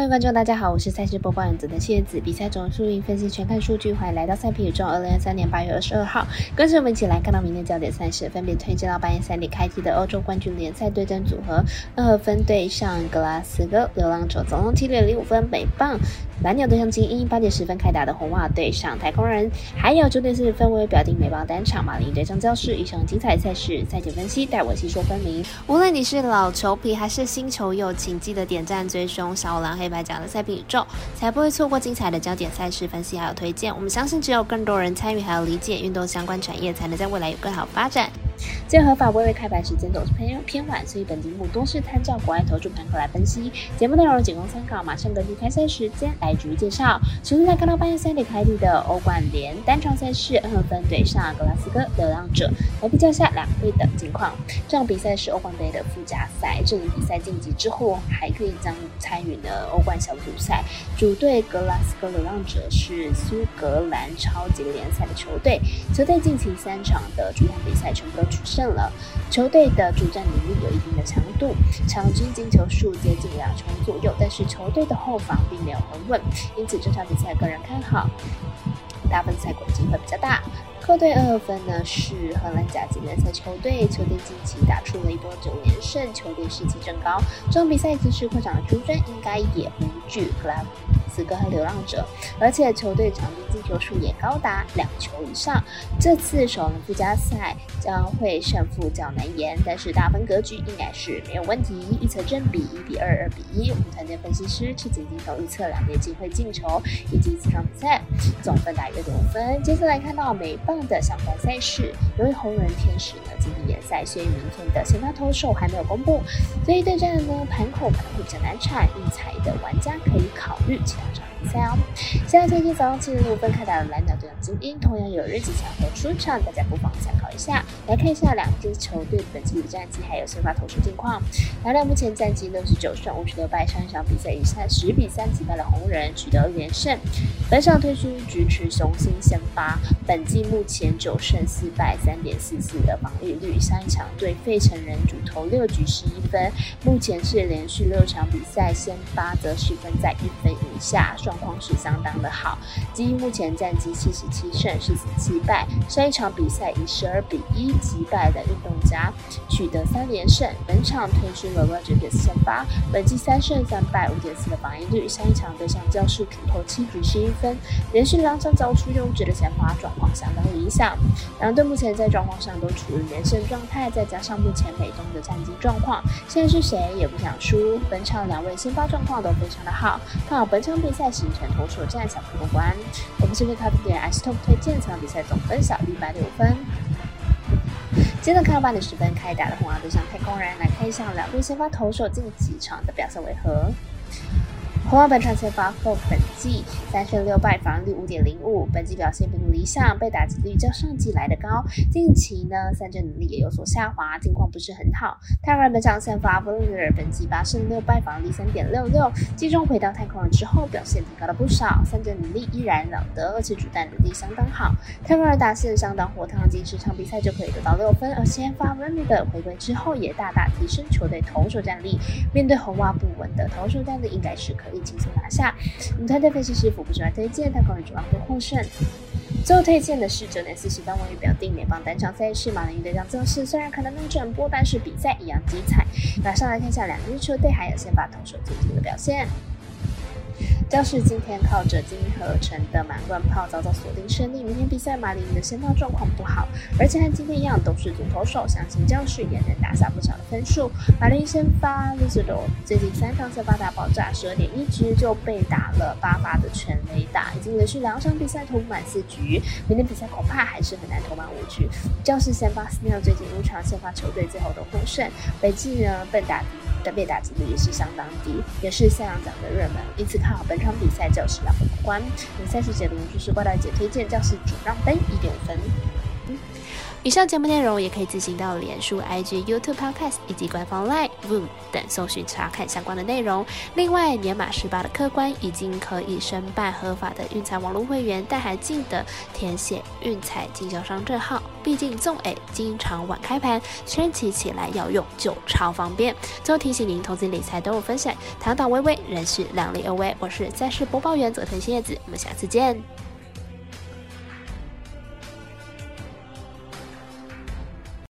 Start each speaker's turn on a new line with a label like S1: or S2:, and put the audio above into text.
S1: 各位观众，大家好，我是赛事播报员的谢子。比赛总输赢分析全看数据，欢迎来到赛品宇宙。二零二三年八月二十二号，跟着我们一起来看到明天焦点赛事，分别推荐到半夜三点开踢的欧洲冠军联赛对阵组合，二分对上格拉斯哥流浪者，总共七点零五分，美棒。蓝鸟对上精英，八点十分开打的红袜对上太空人，还有九点四十分为表定美棒单场马林对上教室，一场精彩赛事，赛前分析带我细说分明。无论你是老球皮还是新球友，请记得点赞追凶小狼黑白讲的赛品宇宙，才不会错过精彩的焦点赛事分析还有推荐。我们相信，只有更多人参与还有理解运动相关产业，才能在未来有更好发展。结合法微微开盘时间总是偏偏晚，所以本节目多是参照国外投注盘口来分析。节目内容仅供参考，马上根据开赛时间来逐一介绍。首先来看到半夜三点开踢的欧冠联单场赛事，二分对上格拉斯哥流浪者，来比较下两队的近况。这场比赛是欧冠杯的附加赛，这轮比赛晋级之后还可以将参与呢欧冠小组赛。主队格拉斯哥流浪者是苏格兰超级联赛的球队，球队近期三场的主场比赛全部取胜了，球队的主战能力有一定的强度，场均进球数接近两成左右，但是球队的后防并没有很稳，因此这场比赛个人看好，大分赛果机会比较大。客队二分呢是荷兰甲级联赛球队，球队近期打出了一波九连胜，球队士气正高，这场比赛其实客场的出征应该也不惧克拉斯哥和流浪者，而且球队场均进球数也高达两球以上。这次首轮附加赛将会胜负较难言，但是大分格局应该是没有问题。预测正比一比二、二比一。我们团队分析师赤井镜头预测两队机会进球，以及这场比赛总分大约六分。接下来看到美棒的相关赛事，由于红人天使呢今天联赛，所以明天的先发投手还没有公布，所以对战呢盘口可能会比较难产，运彩的玩家可以考虑其他比赛哦。现在天气早上七点五分开打的蓝鸟对上精英，同样有日子强和出场，大家不妨参考一下。来看一下两支球队本季的战绩，还有先发投手近况。蓝鸟目前战绩六十九胜五十六败，上一场比赛以三十比三击败了红人，取得连胜。本场推出菊池雄心先发，本季目前九胜四败，三点四四的防御率。上一场对费城人主投六局十一分，目前是连续六场比赛先发则失分在一分以下。状况是相当的好，基于目前战绩七十七胜四十七败，上一场比赛以十二比一击败的运动家，取得三连胜。本场推出了 Roger 的先发，本季三胜三败五点四的防御率，上一场对上教室主投七局十一分，连续两场交出优质的先发，状况相当理想。两队目前在状况上都处于连胜状态，再加上目前美东的战绩状况，现在是谁也不想输。本场两位先发状况都非常的好，看好本场比赛。形成投手战小分过关。我们这边咖啡店 S Top 推荐这场比赛总分小一百六分。接着看到八点十分开打的红袜对上太空人，来看一下两队先发投手近几场的表现为何。红袜本场先发后，本季三胜六败，防率五点零五。本季表现并不理想，被打击率较上季来的高。近期呢，三振能力也有所下滑，近况不是很好。太空人本场先发 v o l e r 本季八胜六败，防率三点六六。季中回到太空人之后，表现提高了不少，三振能力依然了得，而且主战能力相当好。太空人打线相当火烫，近十场比赛就可以得到六分。而先发 v o l e r 回归之后，也大大提升球队投手战力。面对红袜不稳的投手战力，应该是可以。轻松拿下。我们团队分析师傅不喜欢推荐，太空人主要会获胜。最后推荐的是九点四十分位于表定美邦单场赛事马林鱼对战测试，虽然可能没转播，但是比赛一样精彩。马上来看一下两支球队还有先发投手最近的表现。教室今天靠着金合成的满贯炮早早锁定胜利。明天比赛马林的先发状况不好，而且和今天一样都是主投手，相信教室也能打下不少的分数。马林先发 l i z a r o 最近三场先发大爆炸，十二点一局就被打了八发的全垒打，已经连续两场比赛投满四局。明天比赛恐怕还是很难投满五局。教室先发 Snell 最近五场先发球队最后都获胜，北季呢被打。但被打击率也是相当低，也是赛扬奖的热门，因此看好本场比赛教室两分关。比赛事解读就是怪大姐推荐教室主让分一点分。以上节目内容也可以自行到脸书、IG、YouTube、Podcast 以及官方 Line、Voom 等搜寻查看相关的内容。另外，年满十八的客官已经可以申办合法的运彩网络会员，但还记得填写运彩经销商证号。毕竟纵 A 经常晚开盘，圈起起来要用就超方便。最后提醒您，投资理财都有风险，堂堂微微，人是量力而为。我是在世播报员佐藤叶子，我们下次见。